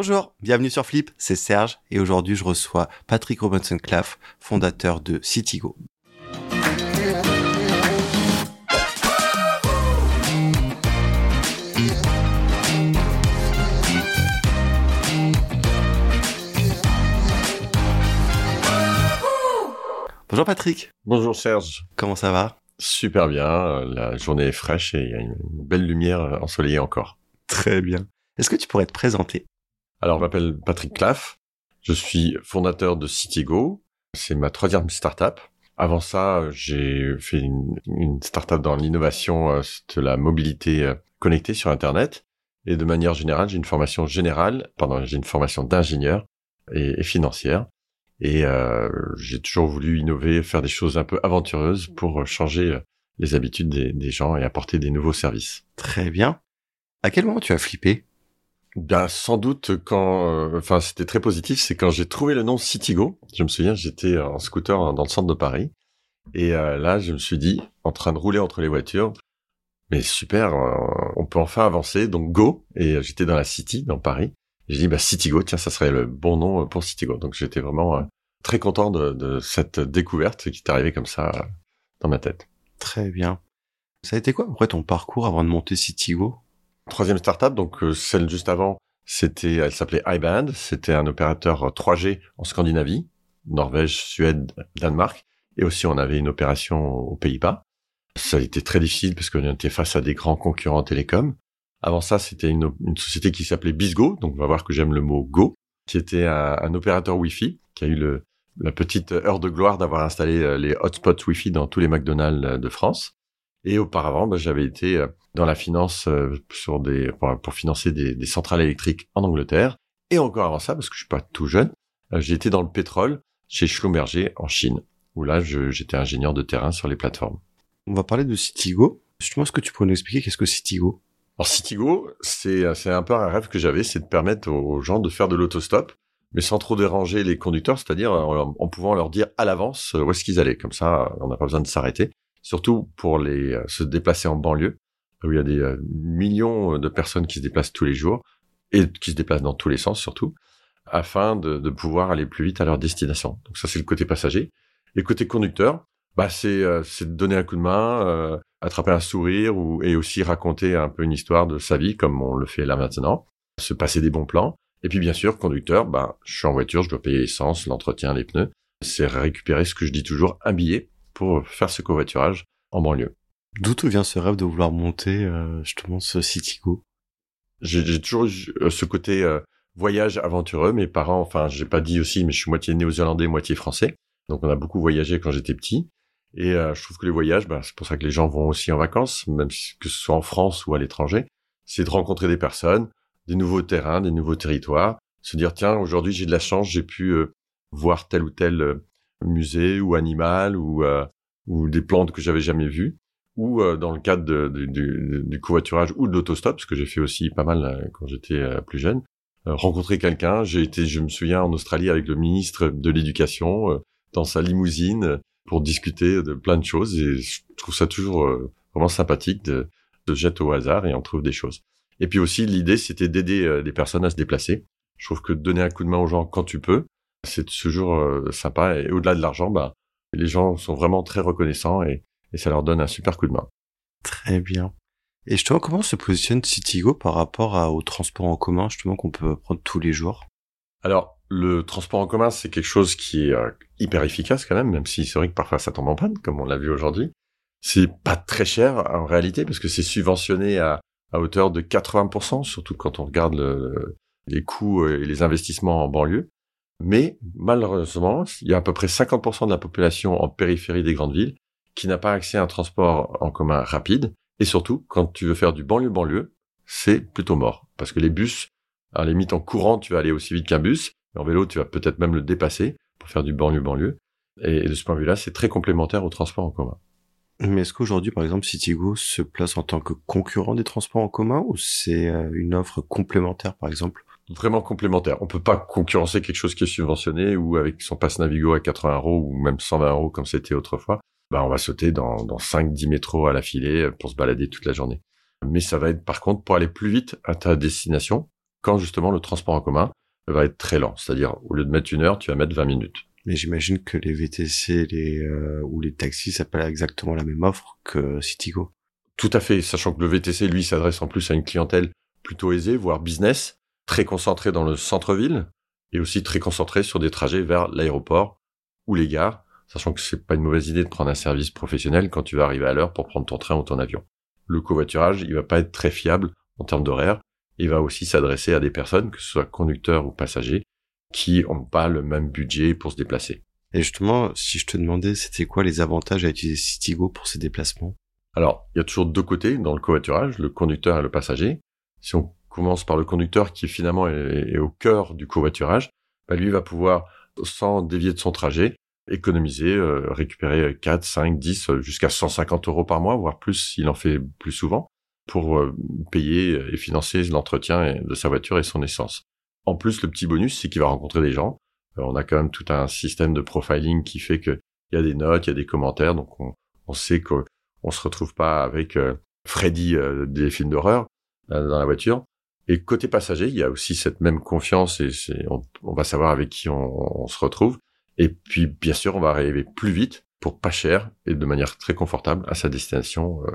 Bonjour, bienvenue sur Flip, c'est Serge et aujourd'hui je reçois Patrick Robinson-Claff, fondateur de Citigo. Bonjour Patrick. Bonjour Serge. Comment ça va? Super bien, la journée est fraîche et il y a une belle lumière ensoleillée encore. Très bien. Est-ce que tu pourrais te présenter? Alors, je m'appelle Patrick Claff. Je suis fondateur de Citigo. C'est ma troisième startup. Avant ça, j'ai fait une, une startup dans l'innovation euh, de la mobilité euh, connectée sur Internet. Et de manière générale, j'ai une formation générale, pardon, j'ai une formation d'ingénieur et, financière. Et euh, j'ai toujours voulu innover, faire des choses un peu aventureuses pour changer les habitudes des, des gens et apporter des nouveaux services. Très bien. À quel moment tu as flippé? Ben, sans doute quand, euh, enfin, c'était très positif, c'est quand j'ai trouvé le nom Citigo. Je me souviens, j'étais en scooter dans le centre de Paris. Et euh, là, je me suis dit, en train de rouler entre les voitures, mais super, euh, on peut enfin avancer, donc go. Et j'étais dans la City, dans Paris. J'ai dit, bah, Citigo, tiens, ça serait le bon nom pour Citigo. Donc j'étais vraiment très content de, de, cette découverte qui est arrivée comme ça dans ma tête. Très bien. Ça a été quoi, après, ton parcours avant de monter Citigo? Troisième startup, donc euh, celle juste avant, c'était, elle s'appelait iBand. C'était un opérateur 3G en Scandinavie, Norvège, Suède, Danemark, et aussi on avait une opération aux Pays-Bas. Ça a été très difficile parce qu'on était face à des grands concurrents télécoms. Avant ça, c'était une, société qui s'appelait Bisgo, donc on va voir que j'aime le mot Go, qui était un, opérateur Wi-Fi, qui a eu la petite heure de gloire d'avoir installé euh, les hotspots Wi-Fi dans tous les McDonald's euh, de France. Et auparavant, bah, j'avais été euh, dans la finance euh, sur des pour, financer des, centrales électriques en Angleterre. Et encore avant ça, parce que je suis pas tout jeune, euh, été dans le pétrole chez Schlumberger en Chine, où là, j'étais ingénieur de terrain sur les plateformes. On va parler de Citigo. Justement, est-ce que tu pourrais nous expliquer qu'est-ce que Citigo? Alors Citigo, c'est un peu un rêve que j'avais, c'est de permettre aux gens de faire de l'autostop, mais sans trop déranger les conducteurs, c'est-à-dire en, en, pouvant leur dire à l'avance où est-ce qu'ils allaient. Comme ça, on n'a pas besoin de s'arrêter surtout pour les euh, se déplacer en banlieue, où il y a des euh, millions de personnes qui se déplacent tous les jours et qui se déplacent dans tous les sens surtout, afin de, pouvoir aller plus vite à leur destination. Donc ça c'est le côté passager. Et côté conducteur, bah c'est euh, donner un coup de main, attraper un sourire ou et aussi raconter un peu une histoire de sa vie comme on le fait là maintenant, se passer des bons plans. Et puis bien sûr, conducteur, bah je suis en voiture, je dois payer l'essence, l'entretien, les pneus. C'est récupérer ce que je dis toujours, un billet pour faire ce covoiturage en banlieue. D'où te vient ce rêve de vouloir monter euh, justement ce Citigo J'ai toujours eu euh, ce côté euh, voyage aventureux. Mes parents, enfin, j'ai pas dit aussi, mais je suis moitié néo-zélandais, moitié français. Donc on a beaucoup voyagé quand j'étais petit. Et je trouve que les voyages, bah, c'est pour ça que les gens vont aussi en vacances, même que ce soit en France ou à l'étranger, c'est de rencontrer des personnes, des nouveaux terrains, des nouveaux territoires, se dire tiens aujourd'hui j'ai de la chance, j'ai pu voir tel ou tel musée ou animal ou euh, ou des plantes que j'avais jamais vues ou euh, dans le cadre de, du, du covoiturage ou de l'autostop, ce que j'ai fait aussi pas mal euh, quand j'étais plus jeune, rencontrer quelqu'un. J'ai été, je me souviens, en Australie avec le ministre de l'Éducation dans sa limousine pour discuter de plein de choses et je trouve ça toujours vraiment sympathique de, de jeter au hasard et on trouve des choses. Et puis aussi l'idée c'était d'aider les personnes à se déplacer. Je trouve que donner un coup de main aux gens quand tu peux, c'est toujours euh, sympa. Et au-delà de l'argent, bah, les gens sont vraiment très reconnaissants et, et ça leur donne un super coup de main. Très bien. Et justement, comment se positionne Citigo par rapport à, au transport en commun, justement, qu'on peut prendre tous les jours? Alors, le transport en commun, c'est quelque chose qui est euh, hyper efficace quand même, même si c'est vrai que parfois ça tombe en panne, comme on l'a vu aujourd'hui. C'est pas très cher en réalité, parce que c'est subventionné à, à hauteur de 80%, surtout quand on regarde le, les coûts et les investissements en banlieue. Mais malheureusement, il y a à peu près 50% de la population en périphérie des grandes villes qui n'a pas accès à un transport en commun rapide. Et surtout, quand tu veux faire du banlieue-banlieue, c'est plutôt mort. Parce que les bus, à la limite en courant, tu vas aller aussi vite qu'un bus. Mais en vélo, tu vas peut-être même le dépasser pour faire du banlieue-banlieue. Et de ce point de vue-là, c'est très complémentaire au transport en commun. Mais est-ce qu'aujourd'hui, par exemple, Citigo se place en tant que concurrent des transports en commun ou c'est euh, une offre complémentaire, par exemple? Vraiment complémentaire. On peut pas concurrencer quelque chose qui est subventionné ou avec son passe Navigo à 80 euros ou même 120 euros comme c'était autrefois. Bah, on va sauter dans, dans 5-10 métros à la filée pour se balader toute la journée. Mais ça va être par contre pour aller plus vite à ta destination quand justement le transport en commun va être très lent. C'est-à-dire, au lieu de mettre une heure, tu vas mettre 20 minutes. Mais j'imagine que les VTC les, euh, ou les taxis, ça pas exactement la même offre que Citigo. Tout à fait, sachant que le VTC, lui, s'adresse en plus à une clientèle plutôt aisée, voire business, très concentrée dans le centre-ville, et aussi très concentrée sur des trajets vers l'aéroport ou les gares, sachant que c'est pas une mauvaise idée de prendre un service professionnel quand tu vas arriver à l'heure pour prendre ton train ou ton avion. Le covoiturage, il va pas être très fiable en termes d'horaire, il va aussi s'adresser à des personnes, que ce soit conducteurs ou passagers, qui n'ont pas le même budget pour se déplacer. Et justement, si je te demandais, c'était quoi les avantages à utiliser Citigo pour ces déplacements? Alors, il y a toujours deux côtés dans le covoiturage, le conducteur et le passager. Si on commence par le conducteur qui finalement est, au cœur du covoiturage, bah lui va pouvoir, sans dévier de son trajet, économiser, euh, récupérer 4, 5, 10, jusqu'à 150 euros par mois, voire plus s'il en fait plus souvent, pour euh, payer et financer l'entretien de sa voiture et son essence. En plus, le petit bonus, c'est qu'il va rencontrer des gens. Euh, on a quand même tout un système de profiling qui fait qu'il y a des notes, il y a des commentaires, donc on, on sait qu'on on se retrouve pas avec euh, Freddy des films d'horreur dans la voiture. Et côté passager, il y a aussi cette même confiance et on, va savoir avec qui on, se retrouve. Et puis, bien sûr, on va arriver plus vite pour pas cher et de manière très confortable à sa destination euh,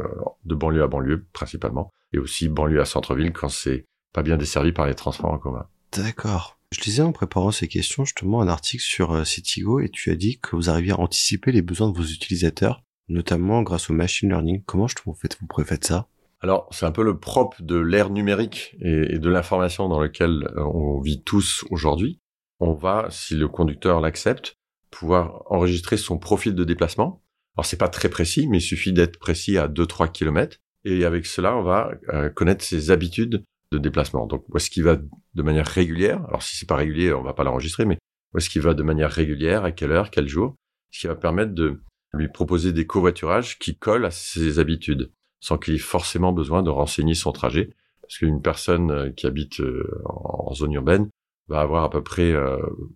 de banlieue à banlieue principalement et aussi banlieue à centre-ville quand c'est pas bien desservi par les transports en commun. D'accord. Je lisais en préparant ces questions justement un article sur euh, Citigo et tu as dit que vous arriviez à anticiper les besoins de vos utilisateurs, notamment grâce au machine learning. Comment je vous faites vous faites ça? Alors, c'est un peu le propre de l'ère numérique et, et de l'information dans lequel euh, on vit tous aujourd'hui. On va, si le conducteur l'accepte, pouvoir enregistrer son profil de déplacement. Alors c'est pas très précis, mais il suffit d'être précis à 2-3 km. Et avec cela, on va euh, connaître ses habitudes de déplacement. Donc où est-ce qu'il va de manière régulière? Alors si c'est pas régulier, on va pas l'enregistrer, mais où est-ce qu'il va de manière régulière, à quelle heure, quel jour? Ce qui va permettre de lui proposer des covoiturages qui collent à ses habitudes, sans qu'il ait forcément besoin de renseigner son trajet. Parce qu'une personne euh, qui habite euh, en zone urbaine va avoir à peu près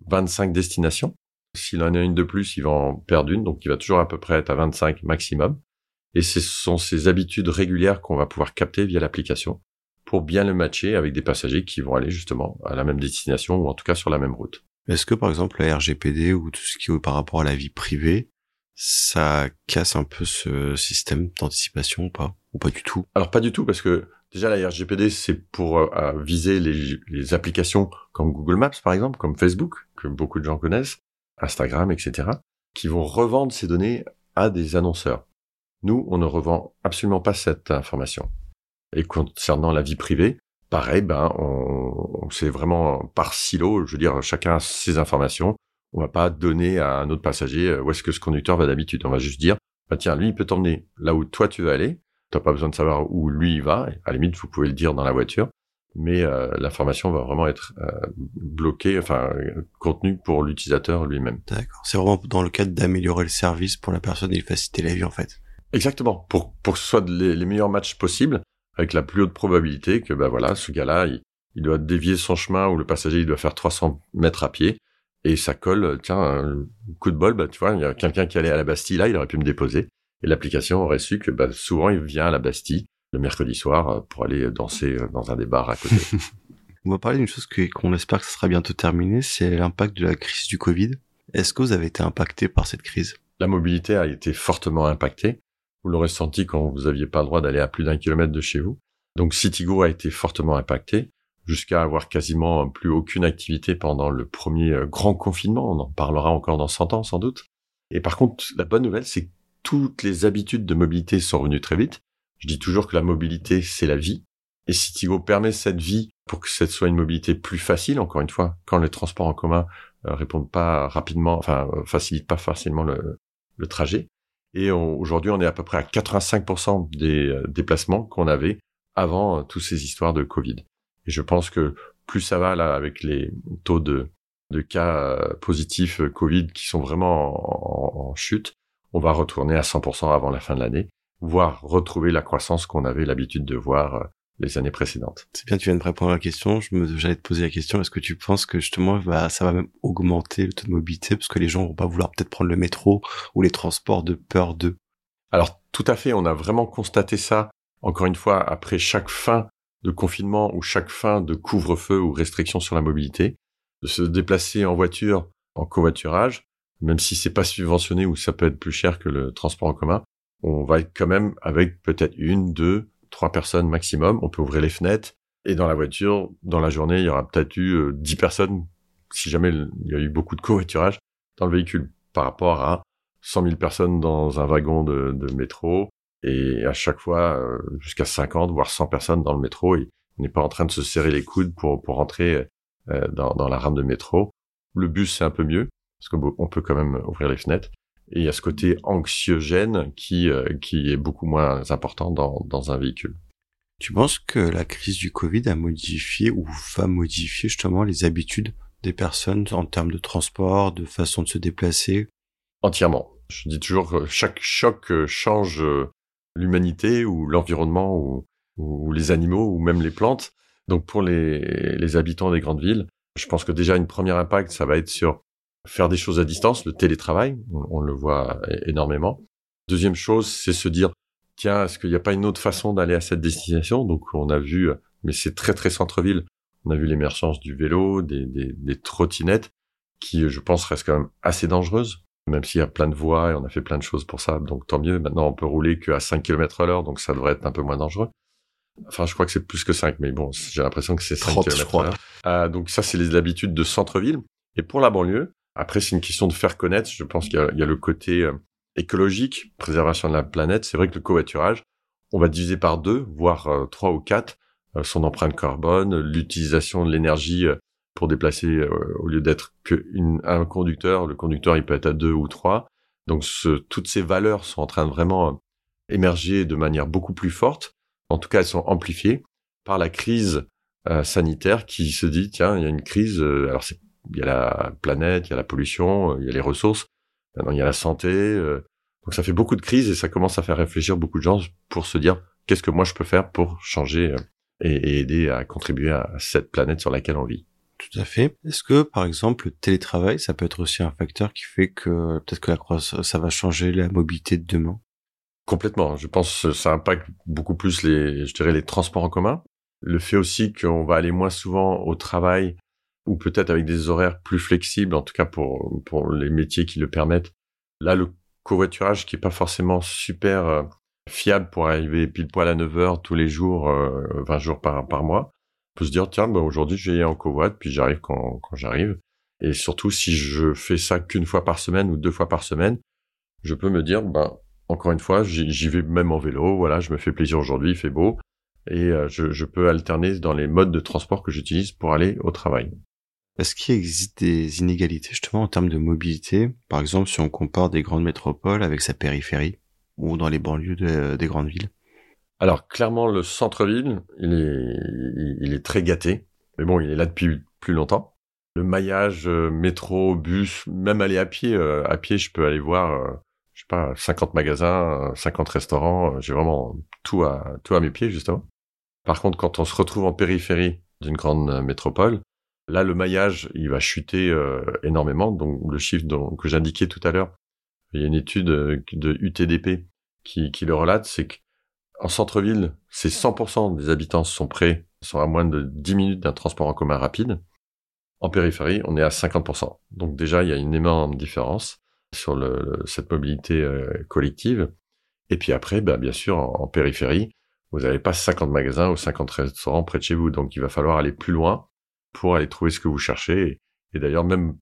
25 destinations s'il en a une de plus, il va en perdre une, donc il va toujours à peu près être à 25 maximum. Et ce sont ces habitudes régulières qu'on va pouvoir capter via l'application pour bien le matcher avec des passagers qui vont aller justement à la même destination ou en tout cas sur la même route. Est-ce que par exemple la RGPD ou tout ce qui est par rapport à la vie privée, ça casse un peu ce système d'anticipation ou pas? Ou pas du tout? Alors pas du tout parce que déjà la RGPD c'est pour euh, viser les, applications comme Google Maps par exemple, comme Facebook, que beaucoup de gens connaissent, Instagram, etc., qui vont revendre ces données à des annonceurs. Nous, on ne revend absolument pas cette information. Et concernant la vie privée, pareil, ben, on, c'est vraiment par silo. Je veux dire, chacun a ses informations. On va pas donner à un autre passager euh, où est-ce que ce conducteur va d'habitude. On va juste dire, bah tiens, lui, il peut t'emmener là où toi tu veux aller. T'as pas besoin de savoir où lui va. À la limite, vous pouvez le dire dans la voiture mais euh, l'information va vraiment être euh, bloquée, enfin contenue pour l'utilisateur lui-même. D'accord. C'est vraiment dans le cadre d'améliorer le service pour la personne et de faciliter la vie en fait. Exactement. Pour pour que ce soit les, meilleurs matchs possibles, avec la plus haute probabilité que bah voilà, ce gars-là, il, il, doit dévier son chemin ou le passager il doit faire 300 mètres à pied et ça colle. Tiens, un coup de bol, bah tu vois, il y a quelqu'un qui allait à la Bastille là, il aurait pu me déposer et l'application aurait su que bah, souvent il vient à la Bastille le mercredi soir euh, pour aller danser euh, dans un des bars à côté. On va parler d'une chose qu'on espère que ça sera bientôt terminé, c'est l'impact de la crise du Covid. Est-ce que vous avez été impacté par cette crise? La mobilité a été fortement impactée. Vous l'aurez senti quand vous aviez pas le droit d'aller à plus d'un kilomètre de chez vous. Donc Citigo a été fortement impacté jusqu'à avoir quasiment plus aucune activité pendant le premier euh, grand confinement. On en parlera encore dans 100 ans sans doute. Et par contre, la bonne nouvelle, c'est que toutes les habitudes de mobilité sont revenues très vite. Je dis toujours que la mobilité, c'est la vie. Et Citigo permet cette vie pour que cette soit une mobilité plus facile, encore une fois, quand les transports en commun euh, répondent pas rapidement, enfin, euh, facilitent pas facilement le, trajet. Et aujourd'hui, on est à peu près à 85% des euh, déplacements qu'on avait avant toutes ces histoires de Covid. Et je pense que plus ça va là avec les taux de, cas positifs Covid qui sont vraiment en, en chute, on va retourner à 100% avant la fin de l'année voire retrouver la croissance qu'on avait l'habitude de voir euh, les années précédentes. C'est bien, tu viens de répondre à la question. Je me, j'allais te poser la question. Est-ce que tu penses que justement, bah, ça va même augmenter le taux de mobilité parce que les gens vont pas vouloir peut-être prendre le métro ou les transports de peur d'eux? Alors, tout à fait. On a vraiment constaté ça. Encore une fois, après chaque fin de confinement ou chaque fin de couvre-feu ou restriction sur la mobilité, de se déplacer en voiture, en covoiturage, même si c'est pas subventionné ou ça peut être plus cher que le transport en commun, on va être quand même avec peut-être une, deux, trois personnes maximum. On peut ouvrir les fenêtres et dans la voiture, dans la journée, il y aura peut-être eu euh, dix personnes si jamais il y a eu beaucoup de covoiturage dans le véhicule par rapport à 100 000 personnes dans un wagon de, de métro et à chaque fois euh, jusqu'à 50 voire 100 personnes dans le métro et on n'est pas en train de se serrer les coudes pour pour rentrer euh, dans, dans la rame de métro. Le bus c'est un peu mieux parce qu'on peut quand même ouvrir les fenêtres et il y a ce côté anxiogène qui euh, qui est beaucoup moins important dans dans un véhicule. Tu penses que la crise du Covid a modifié ou va modifier justement les habitudes des personnes en termes de transport, de façon de se déplacer? Entièrement. Je dis toujours que chaque choc euh, change euh, l'humanité ou l'environnement ou, ou, les animaux ou même les plantes. Donc pour les, les habitants des grandes villes, je pense que déjà une première impact, ça va être sur faire des choses à distance, le télétravail, on, le voit énormément. Deuxième chose, c'est se dire, tiens, est-ce qu'il n'y a pas une autre façon d'aller à cette destination? Donc on a vu, mais c'est très très centre-ville, on a vu l'émergence du vélo, des, des, des, trottinettes, qui je pense restent quand même assez dangereuses, même s'il y a plein de voies et on a fait plein de choses pour ça, donc tant mieux. Maintenant on peut rouler qu'à 5 km à l'heure, donc ça devrait être un peu moins dangereux. Enfin, je crois que c'est plus que 5, mais bon, j'ai l'impression que c'est 5 km à l'heure. Euh, donc ça, c'est les habitudes de centre-ville. Et pour la banlieue, après, c'est une question de faire connaître. Je pense qu'il y, a le côté euh, écologique, préservation de la planète. C'est vrai que le covoiturage, on va diviser par deux, voire euh, trois ou quatre, euh, son empreinte carbone, l'utilisation de l'énergie pour déplacer au lieu d'être qu'un conducteur. Le conducteur, il peut être à deux ou trois. Donc, toutes ces valeurs sont en train de vraiment émerger de manière beaucoup plus forte. En tout cas, elles sont amplifiées par la crise sanitaire qui se dit tiens, il y a une crise. alors c'est il y a la planète, il y a la pollution, euh, il y a les ressources, maintenant il y a la santé. Euh. donc ça fait beaucoup de crises et ça commence à faire réfléchir beaucoup de gens pour se dire qu'est-ce que moi je peux faire pour changer euh, et, aider à contribuer à cette planète sur laquelle on vit? Tout à fait. Est-ce que, par exemple, le télétravail, ça peut être aussi un facteur qui fait que peut-être que la croissance, ça va changer la mobilité de demain? Complètement. Je pense que ça impacte beaucoup plus les, je dirais, les transports en commun. Le fait aussi qu'on va aller moins souvent au travail ou peut-être avec des horaires plus flexibles, en tout cas pour, pour les métiers qui le permettent. Là, le covoiturage qui est pas forcément super euh, fiable pour arriver pile poil à 9 heures tous les jours, 20 euh, jours par, par mois, on peut se dire, tiens, bah, aujourd'hui, je vais en covoit, puis j'arrive quand, quand j'arrive. Et surtout, si je fais ça qu'une fois par semaine ou deux fois par semaine, je peux me dire, ben, encore une fois, j'y vais même en vélo, voilà, je me fais plaisir aujourd'hui, il fait beau, et euh, je, je peux alterner dans les modes de transport que j'utilise pour aller au travail. Est-ce qu'il existe des inégalités justement en termes de mobilité? Par exemple, si on compare des grandes métropoles avec sa périphérie ou dans les banlieues des grandes villes? Alors clairement, le centre-ville, il est, il est très gâté. Mais bon, il est là depuis plus longtemps. Le maillage euh, métro, bus, même aller à pied. Euh, à pied, je peux aller voir, euh, je sais pas, 50 magasins, 50 restaurants. J'ai vraiment tout à tout à mes pieds justement. Par contre, quand on se retrouve en périphérie d'une grande métropole, Là, le maillage, il va chuter euh, énormément. Donc, le chiffre que j'indiquais tout à l'heure, il y a une étude euh, de UTDP qui, qui le relate, c'est qu'en centre-ville, c'est 100% des habitants sont prêts, sont à moins de 10 minutes d'un transport en commun rapide. En périphérie, on est à 50%. Donc déjà, il y a une énorme différence sur cette mobilité euh, collective. Et puis après, bah, bien sûr, en, en périphérie, vous n'avez pas 50 magasins ou 50 restaurants près de chez vous. Donc il va falloir aller plus loin pour aller trouver ce que vous cherchez. Et, d'ailleurs, même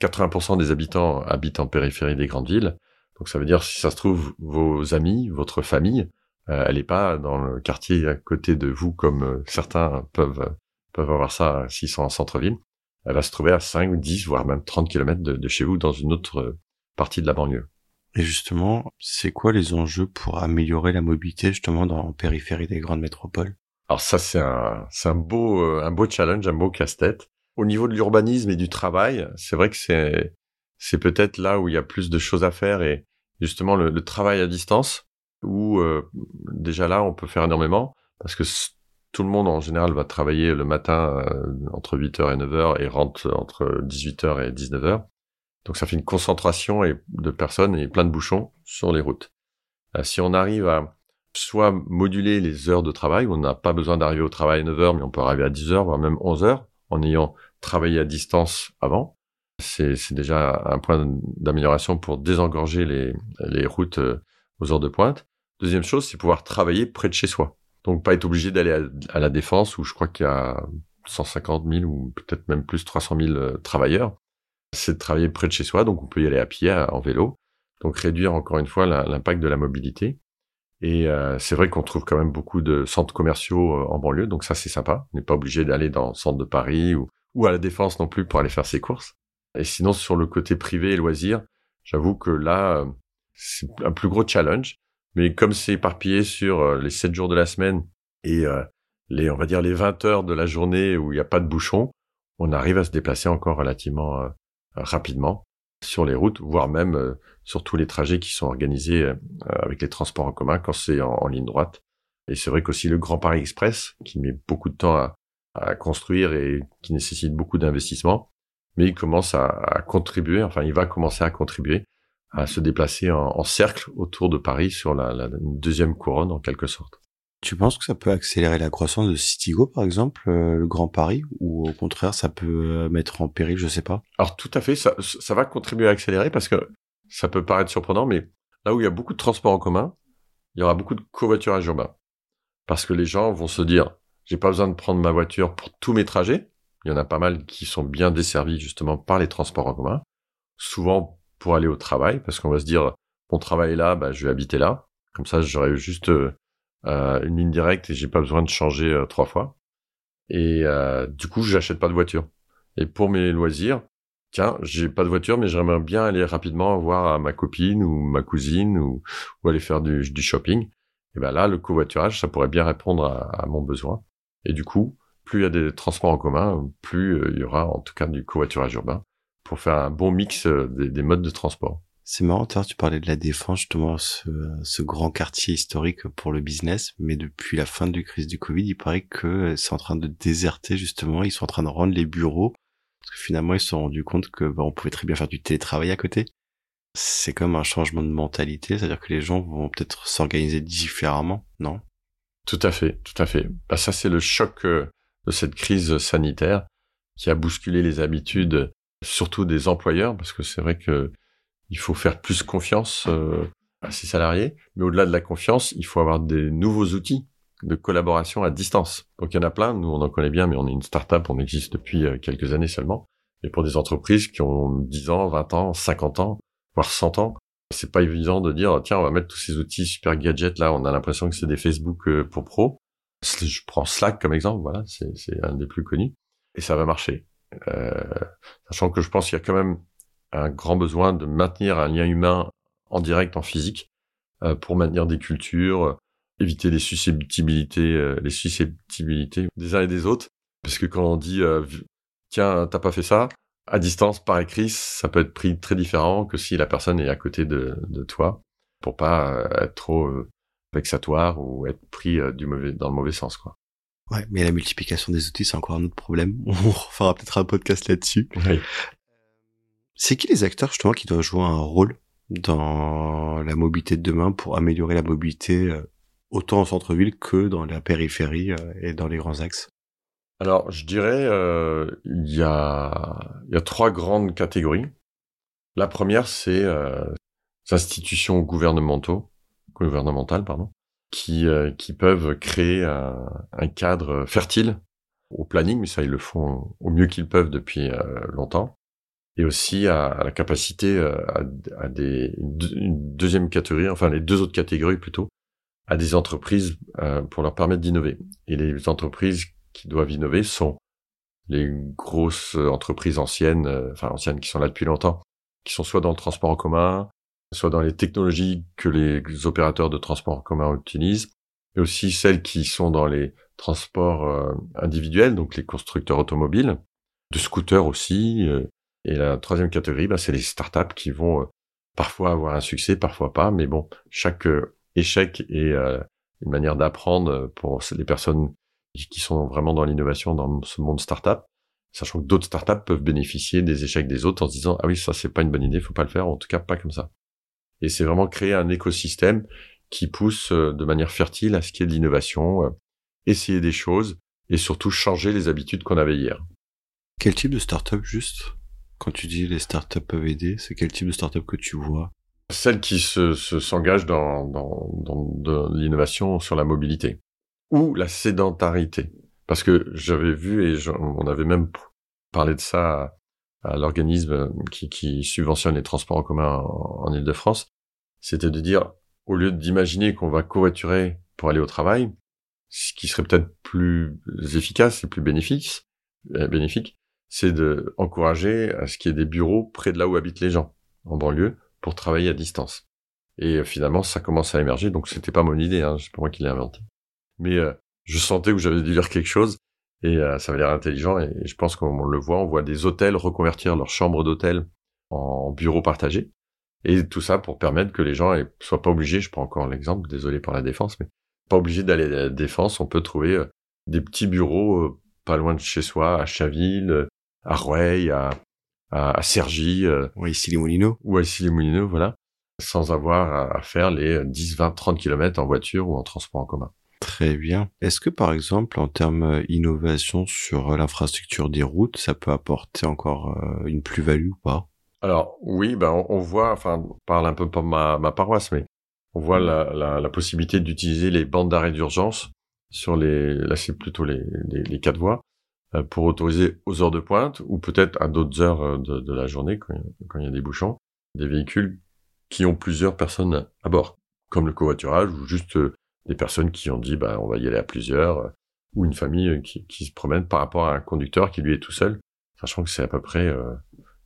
80% des habitants habitent en périphérie des grandes villes. Donc ça veut dire, si ça se trouve, vos amis, votre famille, euh, elle n'est pas dans le quartier à côté de vous comme euh, certains peuvent peuvent avoir ça s'ils sont en centre-ville. Elle va se trouver à 5 ou 10, voire même 30 km de, de chez vous dans une autre partie de la banlieue. Et justement, c'est quoi les enjeux pour améliorer la mobilité justement dans la périphérie des grandes métropoles? Alors ça, c'est un, c'est un beau, euh, un beau challenge, un beau casse-tête. Au niveau de l'urbanisme et du travail, c'est vrai que c'est, c'est peut-être là où il y a plus de choses à faire et justement le, travail à distance, où euh, déjà là, on peut faire énormément parce que tout le monde en général va travailler le matin euh, entre 8h et 9h et rentre entre 18h et 19h. Donc ça fait une concentration et, de personnes et plein de bouchons sur les routes. si on arrive à soit moduler les heures de travail, on n'a pas besoin d'arriver au travail à 9 heures, mais on peut arriver à 10 heures, voire même 11 heures, en ayant travaillé à distance avant. C'est déjà un point d'amélioration pour désengorger les, les routes euh, aux heures de pointe. Deuxième chose, c'est pouvoir travailler près de chez soi. Donc pas être obligé d'aller à, la défense où je crois qu'il y a 150 000 ou peut-être même plus 300 000 euh, travailleurs. C'est de travailler près de chez soi, donc on peut y aller à pied, en vélo. Donc réduire encore une fois l'impact de la mobilité. Et euh, c'est vrai qu'on trouve quand même beaucoup de centres commerciaux euh, en banlieue, donc ça c'est sympa. On n'est pas obligé d'aller dans le centre de Paris ou, à la Défense non plus pour aller faire ses courses. Et sinon sur le côté privé et loisirs, j'avoue que là c'est un plus gros challenge. Mais comme c'est éparpillé sur euh, les 7 jours de la semaine et les on va dire les 20 heures de la journée où il n'y a pas de bouchon, on arrive à se déplacer encore relativement rapidement sur les routes, voire même sur tous les trajets qui sont organisés euh, avec les transports en commun quand c'est en, ligne droite. Et c'est vrai qu'aussi le Grand Paris Express, qui met beaucoup de temps à, construire et qui nécessite beaucoup d'investissement, mais il commence à, contribuer, enfin il va commencer à contribuer à se déplacer en, cercle autour de Paris sur la, deuxième couronne en quelque sorte. Tu penses que ça peut accélérer la croissance de Citigo, par exemple, euh, le Grand Paris, ou au contraire, ça peut euh, mettre en péril, je sais pas? Alors tout à fait, ça, va contribuer à accélérer parce que ça peut paraître surprenant, mais là où il y a beaucoup de transports en commun, il y aura beaucoup de covoiturage urbain. Parce que les gens vont se dire, j'ai pas besoin de prendre ma voiture pour tous mes trajets. Il y en a pas mal qui sont bien desservis justement par les transports en commun. Souvent pour aller au travail, parce qu'on va se dire, mon travail là, bah, je vais habiter là. Comme ça, j'aurai juste euh, une ligne directe et j'ai pas besoin de changer euh, trois fois. Et euh, du coup, j'achète pas de voiture. Et pour mes loisirs, tiens, j'ai pas de voiture, mais j'aimerais bien aller rapidement voir ma copine ou ma cousine ou, ou aller faire du, shopping. Et ben là, le covoiturage, ça pourrait bien répondre à, mon besoin. Et du coup, plus il y a des transports en commun, plus euh, il y aura en tout cas du covoiturage urbain pour faire un bon mix euh, des, modes de transport. C'est marrant, tu parlais de la défense, justement, ce, ce, grand quartier historique pour le business, mais depuis la fin de la crise du Covid, il paraît que c'est en train de déserter, justement, ils sont en train de rendre les bureaux parce que finalement, ils se sont rendus compte que bah, on pouvait très bien faire du télétravail à côté. C'est comme un changement de mentalité, c'est-à-dire que les gens vont peut-être s'organiser différemment, non? Tout à fait, tout à fait. Bah, ça, c'est le choc euh, de cette crise sanitaire qui a bousculé les habitudes, surtout des employeurs, parce que c'est vrai que il faut faire plus confiance euh, à ses salariés, mais au-delà de la confiance, il faut avoir des nouveaux outils de collaboration à distance. Donc il y en a plein, nous on en connaît bien, mais on est une start-up, on existe depuis euh, quelques années seulement. Et pour des entreprises qui ont 10 ans, 20 ans, 50 ans, voire 100 ans, c'est pas évident de dire tiens on va mettre tous ces outils super gadgets là, on a l'impression que c'est des Facebook euh, pour pro. Je prends Slack comme exemple, voilà, c'est un des plus connus, et ça va marcher. Euh, sachant que je pense qu'il y a quand même un grand besoin de maintenir un lien humain en direct, en physique, euh, pour maintenir des cultures, éviter les susceptibilités, euh, les susceptibilités des uns et des autres. Parce que quand on dit euh, tiens, t'as pas fait ça, à distance par écrit, ça peut être pris très différent que si la personne est à côté de, de toi, pour pas euh, être trop vexatoire ou être pris du mauvais dans le mauvais sens, quoi. Ouais, mais la multiplication des outils, c'est encore un autre problème. On fera peut-être un podcast là-dessus. Oui. C'est qui les acteurs justement qui doivent jouer un rôle dans la mobilité de demain pour améliorer la mobilité autant en centre-ville que dans la périphérie euh, et dans les grands axes? Alors, je dirais, euh, il y, a, trois grandes catégories. La première, c'est euh, les institutions gouvernementaux, gouvernementales, pardon, qui, euh, qui peuvent créer un, cadre fertile au planning, mais ça, ils le font au mieux qu'ils peuvent depuis longtemps et aussi à, la capacité à, à des, une deuxième catégorie, enfin les deux autres catégories plutôt, à des entreprises euh, pour leur permettre d'innover. Et les entreprises qui doivent innover sont les grosses entreprises anciennes, euh, enfin anciennes qui sont là depuis longtemps, qui sont soit dans le transport en commun, soit dans les technologies que les opérateurs de transport en commun utilisent, et aussi celles qui sont dans les transports euh, individuels, donc les constructeurs automobiles, de scooters aussi. Et la troisième catégorie, bah, c'est les startups qui vont parfois avoir un succès, parfois pas, mais bon, chaque échec et euh, une manière d'apprendre pour les personnes qui sont vraiment dans l'innovation dans ce monde startup, sachant que d'autres startups peuvent bénéficier des échecs des autres en se disant ah oui ça c'est pas une bonne idée, faut pas le faire, en tout cas pas comme ça. Et c'est vraiment créer un écosystème qui poussent de manière fertile à ce qui est de l'innovation, essayer des choses et surtout changer les habitudes qu'on avait hier. Quel type de start-up juste? Quand tu dis les start-up peuvent aider, c'est quel type de start-up que tu vois? Celles qui se, s'engagent dans, dans, dans l'innovation sur la mobilité ou la sédentarité. Parce que j'avais vu et on avait même parlé de ça à, l'organisme qui, qui, subventionne les transports en commun en, Ile-de-France. C'était de dire, au lieu d'imaginer qu'on va covoiturer pour aller au travail, ce qui serait peut-être plus efficace et plus bénéfique, euh, bénéfique, c'est de encourager à ce qu'il y ait des bureaux près de là où habitent les gens, en banlieue, pour travailler à distance. Et euh, finalement, ça commence à émerger, donc c'était pas mon idée, hein, c'est pas moi qui l'ai inventé. Mais euh, je sentais que j'avais dû dire quelque chose, et ça avait l'air intelligent, et, je pense qu'on le voit, on voit des hôtels reconvertir leurs chambres d'hôtel en bureaux partagés, et tout ça pour permettre que les gens ne soient pas obligés, je prends encore l'exemple, désolé pour la défense, mais pas obligé d'aller à la défense, on peut trouver des petits bureaux pas loin de chez soi, à Chaville, à Rueil, à, à, à Cergy. Euh, ou à Issy-les-Moulineaux. Ou à Issy-les-Moulineaux, voilà. Sans avoir à, faire les 10, 20, 30 kilomètres en voiture ou en transport en commun. Très bien. Est-ce que par exemple, en termes d'innovation sur l'infrastructure des routes, ça peut apporter encore euh, une plus-value ou pas? Alors oui, ben on, voit, enfin, on parle un peu pour ma, ma paroisse, mais on voit la, la, la possibilité d'utiliser les bandes d'arrêt d'urgence sur les, là c'est plutôt les, les, les quatre voies, euh, pour autoriser aux heures de pointe ou peut-être à d'autres heures euh, de, la journée quand, il y a des bouchons, des véhicules qui ont plusieurs personnes à bord, comme le covoiturage ou juste euh, des personnes qui ont dit bah on va y aller à plusieurs ou une famille qui, qui, se promène par rapport à un conducteur qui lui est tout seul, sachant que c'est à peu près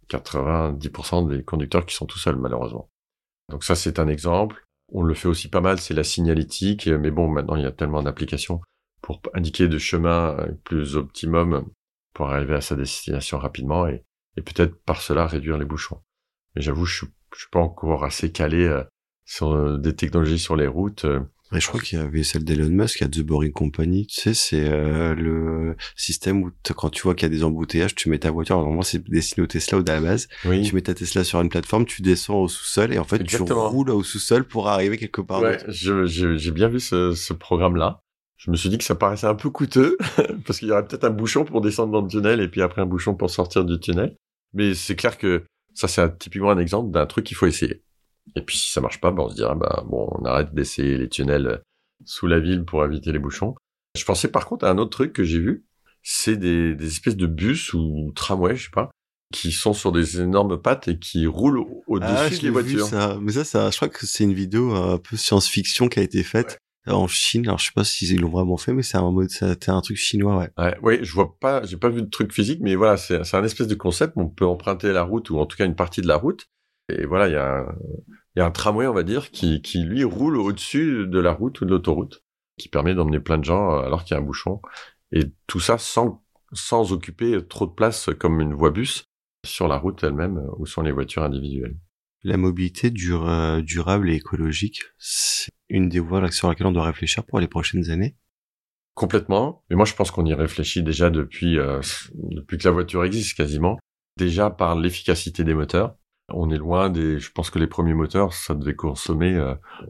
90% des conducteurs qui sont tout seuls malheureusement. Donc ça c'est un exemple. On le fait aussi pas mal, c'est la signalétique, mais bon maintenant il y a tellement d'applications pour indiquer de chemin euh, plus optimum pour arriver à sa destination rapidement et, et peut-être par cela réduire les bouchons. Mais j'avoue, je, je suis pas encore assez calé euh, sur euh, des technologies sur les routes. Mais je crois qu'il y avait celle d'Elon Musk à The Boring Company, tu sais, c'est le système où quand tu vois qu'il y a des embouteillages, tu mets ta voiture, normalement c'est destiné au Tesla ou à la base, oui. tu mets ta Tesla sur une plateforme, tu descends au sous-sol et en fait tu roules au sous-sol pour arriver quelque part. Ouais, j'ai bien vu ce, ce programme-là je me suis dit que ça paraissait un peu coûteux parce qu'il y aurait peut-être un bouchon pour descendre dans le tunnel et puis après un bouchon pour sortir du tunnel. Mais c'est clair que ça c'est typiquement un exemple d'un truc qu'il faut essayer. Et puis si ça marche pas, ben on se dira bah bon on arrête d'essayer les tunnels sous la ville pour éviter les bouchons. Je pensais par contre à un autre truc que j'ai vu, c'est des, des espèces de bus ou tramways, je sais pas, qui sont sur des énormes pattes et qui roulent au-dessus ah, des voitures. ça. Mais ça, ça, je crois que c'est une vidéo un peu science-fiction qui a été faite en Chine. Alors je sais pas s'ils l'ont vraiment fait, mais c'est un truc chinois, ouais. ouais. Oui, je vois pas, j'ai pas vu de truc physique, mais voilà, c'est un espèce de concept. On peut emprunter la route ou en tout cas une partie de la route. Et voilà, il y a un, tramway, on va dire, qui qui lui roule au-dessus de la route ou de l'autoroute, qui permet d'emmener plein de gens euh, alors qu'il y a un bouchon. Et tout ça sans sans occuper trop de place comme une voie bus sur la route elle-même euh, où sont les voitures individuelles. La mobilité euh, durable et écologique, c'est une des voies sur laquelle on doit réfléchir pour les prochaines années Complètement. Mais moi, je pense qu'on y réfléchit déjà depuis, euh, depuis que la voiture existe quasiment. Déjà par l'efficacité des moteurs. On est loin des... Je pense que les premiers moteurs, ça devait consommer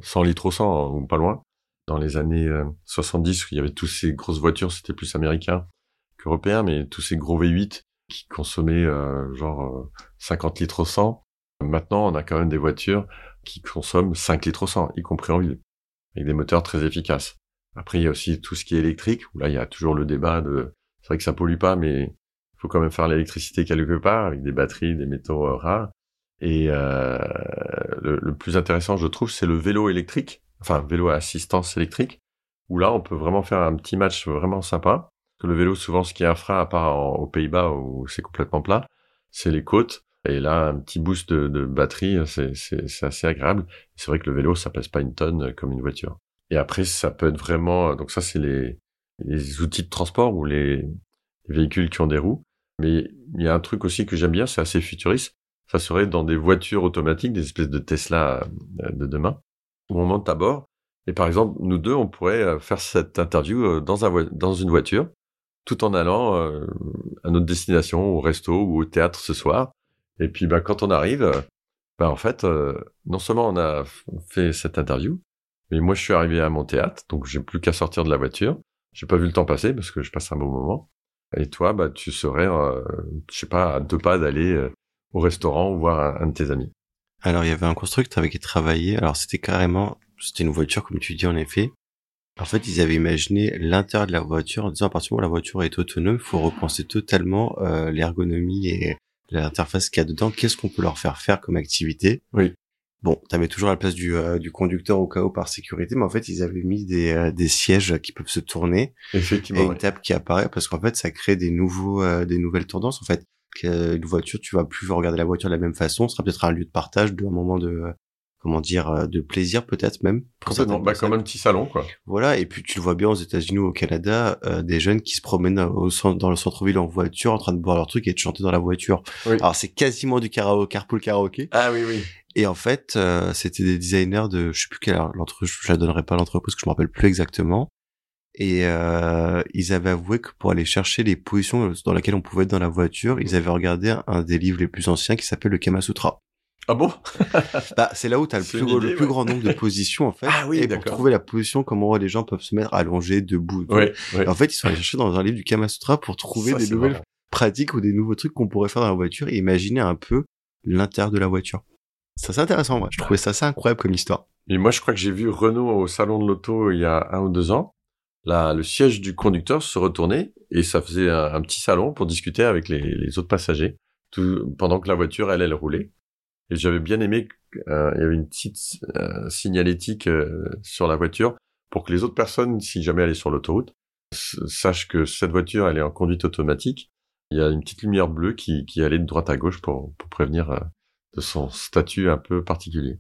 100 euh, litres au 100, ou pas loin. Dans les années 70, il y avait tous ces grosses voitures, c'était plus américain qu'européen, mais tous ces gros V8 qui consommaient genre 50 litres au 100 Maintenant, on a quand même des voitures qui consomment 5 litres au 100, y compris en ville, avec des moteurs très efficaces. Après, il y a aussi tout ce qui est électrique, où là, il y a toujours le débat de... C'est vrai que ça pollue pas, mais il faut quand même faire l'électricité quelque part, avec des batteries, des métaux euh, rares. Et euh, le, plus intéressant, je trouve, c'est le vélo électrique, enfin, vélo à assistance électrique, où là, on peut vraiment faire un petit match vraiment sympa. Que le vélo, souvent, ce qui est un frein, à part aux Pays-Bas, où c'est complètement plat, c'est les côtes. Et là, un petit boost de, batterie, c'est assez agréable. C'est vrai que le vélo, ça pèse pas une tonne euh, comme une voiture. Et après, ça peut être vraiment... Donc ça, c'est les, outils de transport ou les, les véhicules qui ont des roues. Mais il y a un truc aussi que j'aime bien, c'est assez futuriste. Ça serait dans des voitures automatiques, des espèces de Tesla euh, de demain, où on monte à bord. Et par exemple, nous deux, on pourrait euh, faire cette interview dans une voiture, tout en allant à notre destination, au resto ou au théâtre ce soir. Et puis, bah, quand on arrive, bah, en fait, euh, non seulement on a fait cette interview, Mais moi, je suis arrivé à mon théâtre, donc j'ai plus qu'à sortir de la voiture. J'ai pas vu le temps passer parce que je passe un bon moment. Et toi, bah, tu serais, euh, je sais pas, à deux pas d'aller euh, au restaurant ou voir un, de tes amis. Alors, il y avait un constructeur avec qui travaillait. Alors, c'était carrément, c'était une voiture, comme tu dis, en effet. En fait, ils avaient imaginé l'intérieur de la voiture en disant à partir du moment où la voiture est autonome, il faut repenser totalement euh, l'ergonomie et l'interface qu'il y a dedans. Qu'est-ce qu'on peut leur faire faire comme activité? Oui. Bon, tu avais toujours la place du, euh, du conducteur au cas où par sécurité, mais en fait, ils avaient mis des, euh, des sièges qui peuvent se tourner Effectivement, et une table qui apparaît parce qu'en fait, ça crée des nouveaux, euh, des nouvelles tendances. En fait, une voiture, tu vas plus regarder la voiture de la même façon. Ce sera peut-être un lieu de partage, de un moment de, comment dire, de plaisir peut-être même. Complètement, bah, comme un petit salon, quoi. Voilà, et puis tu le vois bien aux États-Unis ou au Canada, des jeunes qui se promènent au dans le centre-ville en voiture, en train de boire leur truc et de chanter dans la voiture. Alors c'est quasiment du karaoke, carpool karaoke. Ah oui, oui. Et en fait, euh, c'était des designers de, je sais plus quelle l'entreprise, je la donnerai pas l'entreprise que je me rappelle plus exactement. Et euh, ils avaient avoué que pour aller chercher les positions dans lesquelles on pouvait être dans la voiture, ils avaient regardé un, des livres les plus anciens qui s'appelle le Kama Sutra. Ah bon? Bah, C'est là où tu as le, plus, le plus grand nombre de positions en fait. Ah oui, et pour trouver la position, comment les gens peuvent se mettre allongés, debout. Ouais, En fait, ils sont allés chercher dans un livre du Kama Sutra pour trouver des nouvelles pratiques ou des nouveaux trucs qu'on pourrait faire dans la voiture et imaginer un peu l'intérieur de la voiture. Ça c'est intéressant, moi. Je trouvais ça assez incroyable comme histoire. Et moi, je crois que j'ai vu Renault au salon de l'auto il y a un ou deux ans. Là, le siège du conducteur se retournait et ça faisait un, petit salon pour discuter avec les, autres passagers tout, pendant que la voiture, elle, elle roulait. Et j'avais bien aimé qu'il euh, y avait une petite euh, signalétique euh, sur la voiture pour que les autres personnes, si jamais elle est sur l'autoroute, sachent que cette voiture, elle est en conduite automatique. Il y a une petite lumière bleue qui, qui allait de droite à gauche pour, pour prévenir de son statut un peu particulier.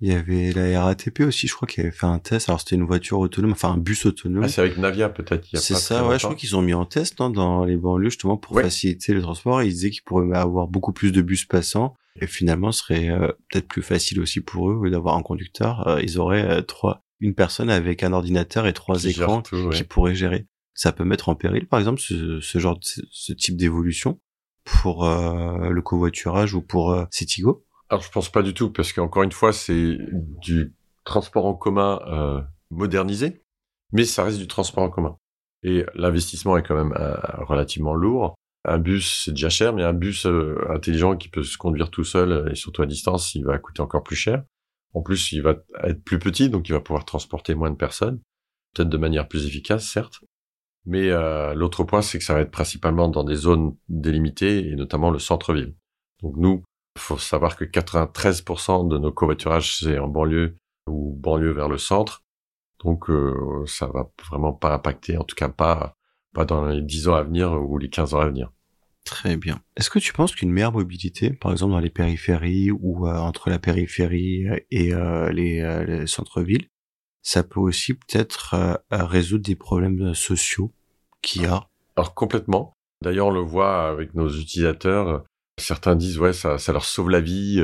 Il y avait la RATP aussi, je crois, qui avait fait un test. Alors c'était une voiture autonome, enfin un bus autonome. Ah, c'est avec Navia peut-être. C'est ça, ouais. Je crois qu'ils ont mis en test hein, dans les banlieues justement pour faciliter le transport. Ils disaient qu'ils pourraient avoir beaucoup plus de bus passants et finalement, ce serait euh, peut-être plus facile aussi pour eux d'avoir un conducteur. Euh, ils auraient euh, trois, une personne avec un ordinateur et trois écrans qui pourraient gérer. Ça peut mettre en péril, par exemple, ce, ce genre, de, ce type d'évolution pour euh, le covoiturage ou pour euh, Citigo Alors je pense pas du tout parce qu'encore une fois c'est du transport en commun euh, modernisé, mais ça reste du transport en commun. Et l'investissement est quand même euh, relativement lourd. Un bus c'est déjà cher, mais un bus intelligent qui peut se conduire tout seul et surtout à distance, il va coûter encore plus cher. En plus, il va être plus petit, donc il va pouvoir transporter moins de personnes, peut-être de manière plus efficace, certes. Mais euh, l'autre point, c'est que ça va être principalement dans des zones délimitées et notamment le centre-ville. Donc nous, il faut savoir que 93% de nos covoiturages, c'est en banlieue ou banlieue vers le centre. Donc euh, ça va vraiment pas impacter, en tout cas pas, pas dans les 10 ans à venir ou les 15 ans à venir. Très bien. Est-ce que tu penses qu'une meilleure mobilité, par exemple dans les périphéries ou euh, entre la périphérie et les, les centres-villes, ça peut aussi peut-être euh, résoudre des problèmes sociaux qu'il y a? Alors complètement. D'ailleurs, on le voit avec nos utilisateurs. Certains disent ouais, ça, ça leur sauve la vie.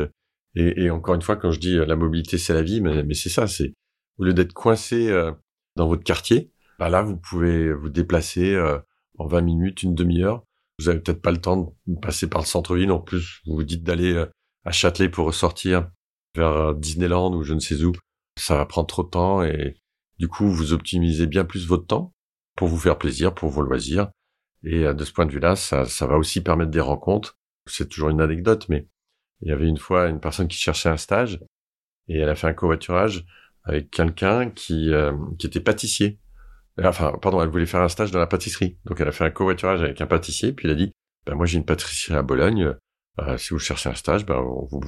Et, et, encore une fois, quand je dis la mobilité, c'est la vie, mais, mais c'est ça. C'est au lieu d'être coincé euh, dans votre quartier, bah là, vous pouvez vous déplacer euh, en 20 minutes, une demi-heure. Vous avez peut-être pas le temps de passer par le centre-ville. En plus, vous vous dites d'aller à Châtelet pour ressortir vers Disneyland ou je ne sais où ça va prendre trop de temps et du coup vous optimisez bien plus votre temps pour vous faire plaisir, pour vos loisirs. Et euh, de ce point de vue-là, ça, va aussi permettre des rencontres. C'est toujours une anecdote, mais il y avait une fois une personne qui cherchait un stage et elle a fait un covoiturage avec quelqu'un euh, qui était pâtissier. Enfin, pardon, elle voulait faire un stage dans la pâtisserie. Donc elle a fait un covoiturage avec un pâtissier, puis elle a dit, ben moi j'ai une pâtisserie à Bologne, euh, si vous cherchez un stage, ben vous,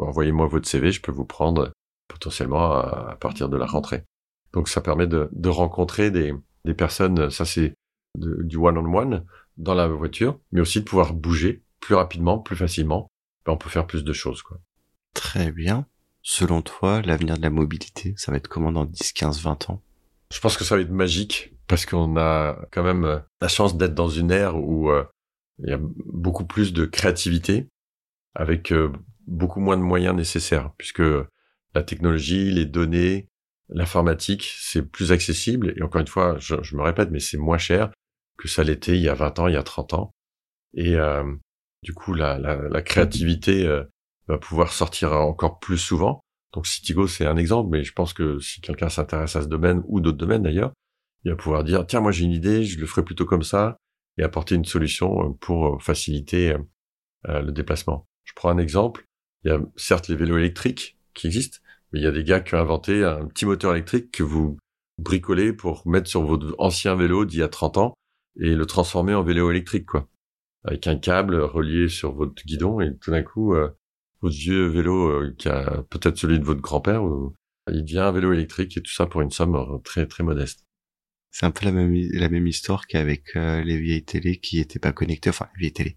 envoyez-moi votre CV, je peux vous prendre potentiellement à, partir de la rentrée. Donc ça permet de, rencontrer des, personnes, ça c'est du one-on-one dans la voiture, mais aussi de pouvoir bouger plus rapidement, plus facilement. Ben, on peut faire plus de choses. Quoi. Très bien. Selon toi, l'avenir de la mobilité, ça va être comment dans 10, 15, 20 ans? Je pense que ça va être magique parce qu'on a quand même euh, la chance d'être dans une ère où euh, il y a beaucoup plus de créativité avec euh, beaucoup moins de moyens nécessaires puisque la technologie, les données, l'informatique, c'est plus accessible. Et encore une fois, je, me répète, mais c'est moins cher que ça l'était il y a 20 ans, il y a 30 ans. Et du coup, la, créativité va pouvoir sortir encore plus souvent. Donc Citigo, c'est un exemple, mais je pense que si quelqu'un s'intéresse à ce domaine ou d'autres domaines d'ailleurs, il va pouvoir dire, tiens, moi j'ai une idée, je le ferai plutôt comme ça, et apporter une solution pour faciliter le déplacement. Je prends un exemple. Il y a certes les vélos électriques qui existent, mais il y a des gars qui ont inventé un petit moteur électrique que vous bricolez pour mettre sur votre ancien vélo d'il y a 30 ans et le transformer en vélo électrique, quoi. Avec un câble relié sur votre guidon et tout d'un coup, euh, votre vieux vélo euh, qui a peut-être celui de votre grand-père, il devient un vélo électrique et tout ça pour une somme euh, très très modeste. C'est un peu la même la même histoire qu'avec les vieilles télé qui étaient pas connectées, enfin les vieilles télé,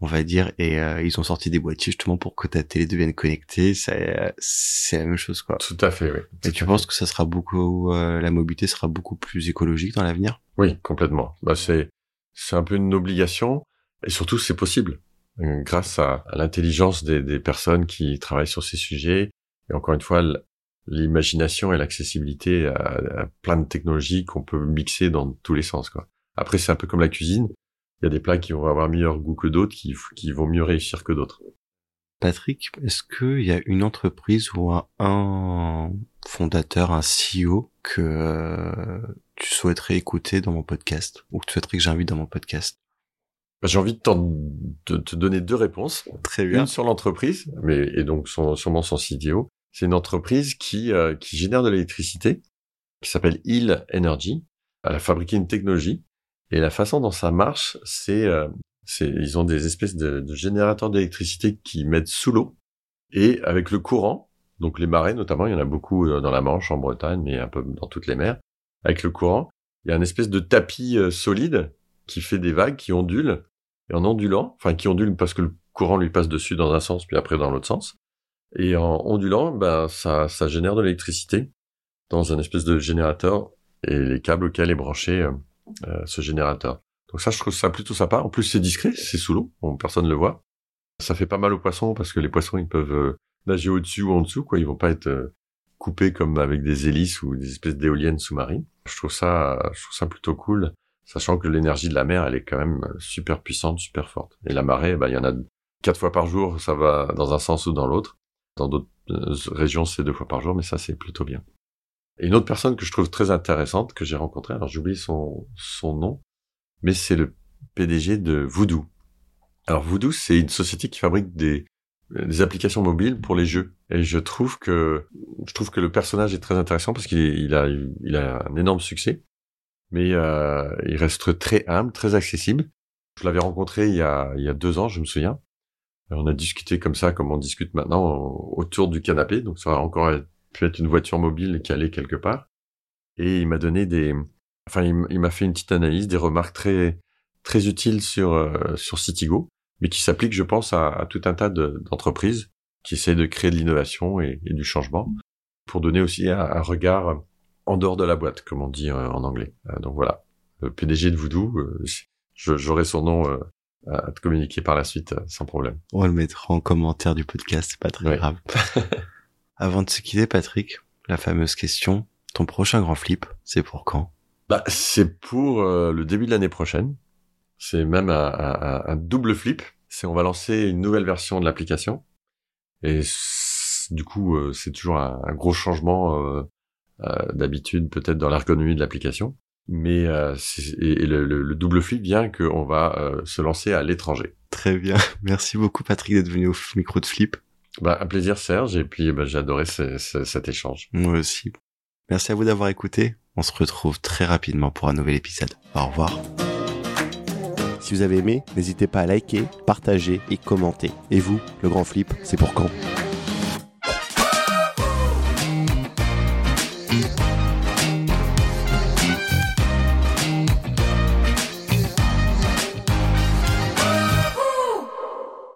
on va dire, et euh, ils ont sorti des boîtiers justement pour que ta télé devienne connectée. C'est c'est la même chose quoi. Tout à fait, oui. et tu penses que ça sera beaucoup, euh, la mobilité sera beaucoup plus écologique dans l'avenir? Oui, complètement. Bah c'est c'est un peu une obligation et surtout c'est possible euh, grâce à, l'intelligence des, personnes qui travaillent sur ces sujets et encore une fois l'imagination et l'accessibilité à, plein de technologies qu'on peut mixer dans tous les sens quoi. Après c'est un peu comme la cuisine il y a des plats qui vont avoir meilleur goût que d'autres, qui, qui vont mieux réussir que d'autres. Patrick, est-ce qu'il y a une entreprise ou un, fondateur, un CEO que euh, tu souhaiterais écouter dans mon podcast ou que tu souhaiterais que j'invite dans mon podcast? J'ai envie de, de, te donner deux réponses. Très bien. Une sur l'entreprise, mais et donc son, sûrement son CDO. C'est une entreprise qui euh, qui génère de l'électricité, qui s'appelle Hill Energy. Elle a fabriqué une technologie et la façon dont ça marche, c'est, euh, c'est ils ont des espèces de, de générateurs d'électricité qui mettent sous l'eau et avec le courant, donc les marées notamment, il y en a beaucoup euh, dans la Manche, en Bretagne, mais un peu dans toutes les mers. Avec le courant, il y a une espèce de tapis euh, solide qui fait des vagues, qui ondulent et en ondulant, enfin qui ondule parce que le courant lui passe dessus dans un sens puis après dans l'autre sens. Et en ondulant, ben ça, ça génère de l'électricité dans un espèce de générateur et les câbles auxquels est branché euh, ce générateur. Donc ça, je trouve ça plutôt sympa. En plus, c'est discret, c'est sous l'eau, bon, personne ne le voit. Ça fait pas mal aux poissons parce que les poissons, ils peuvent euh, nager au-dessus ou en dessous, quoi. Ils vont pas être euh, coupés comme avec des hélices ou des espèces d'éoliennes sous-marines. Je trouve ça, je trouve ça plutôt cool, sachant que l'énergie de la mer, elle est quand même super puissante, super forte. Et la marée, bah, il y en a quatre fois par jour, ça va dans un sens ou dans l'autre. Dans d'autres régions, c'est deux fois par jour, mais ça, c'est plutôt bien. Et une autre personne que je trouve très intéressante, que j'ai rencontrée, alors j'oublie son, son nom, mais c'est le PDG de Voodoo. Alors Voodoo, c'est une société qui fabrique des, des applications mobiles pour les jeux. Et je trouve que je trouve que le personnage est très intéressant parce qu'il il a il a un énorme succès, mais euh, il reste très humble, très accessible. Je l'avais rencontré il y a il y a deux ans, je me souviens. On a discuté comme ça, comme on discute maintenant autour du canapé, donc ça va encore pu être une voiture mobile qui allait quelque part. Et il m'a donné des, enfin, il m'a fait une petite analyse, des remarques très, très utiles sur, euh, sur Citigo, mais qui s'appliquent, je pense, à, tout un tas d'entreprises qui essayent de créer de l'innovation et, du changement pour donner aussi un, regard en dehors de la boîte, comme on dit euh, en anglais. Euh, donc voilà, le PDG de Voodoo, j'aurai son nom à te communiquer par la suite sans problème. On le mettra en commentaire du podcast, c'est pas très grave. Avant de se quitter, Patrick, la fameuse question, ton prochain grand flip, c'est pour quand? Bah, C'est pour euh, le début de l'année prochaine. C'est même un, un, double flip. C'est on va lancer une nouvelle version de l'application. Et du coup, euh, c'est toujours un, gros changement euh, d'habitude peut-être dans l'ergonomie de l'application. Mais et, le, le, double flip vient qu'on va se lancer à l'étranger. Très bien. Merci beaucoup Patrick d'être venu au micro de Flip. Bah, un plaisir Serge, et puis bah, j'ai adoré cet échange. Moi aussi. Merci à vous d'avoir écouté. On se retrouve très rapidement pour un nouvel épisode. Au revoir. Si vous avez aimé, n'hésitez pas à liker, partager et commenter. Et vous, le grand flip, c'est pour quand?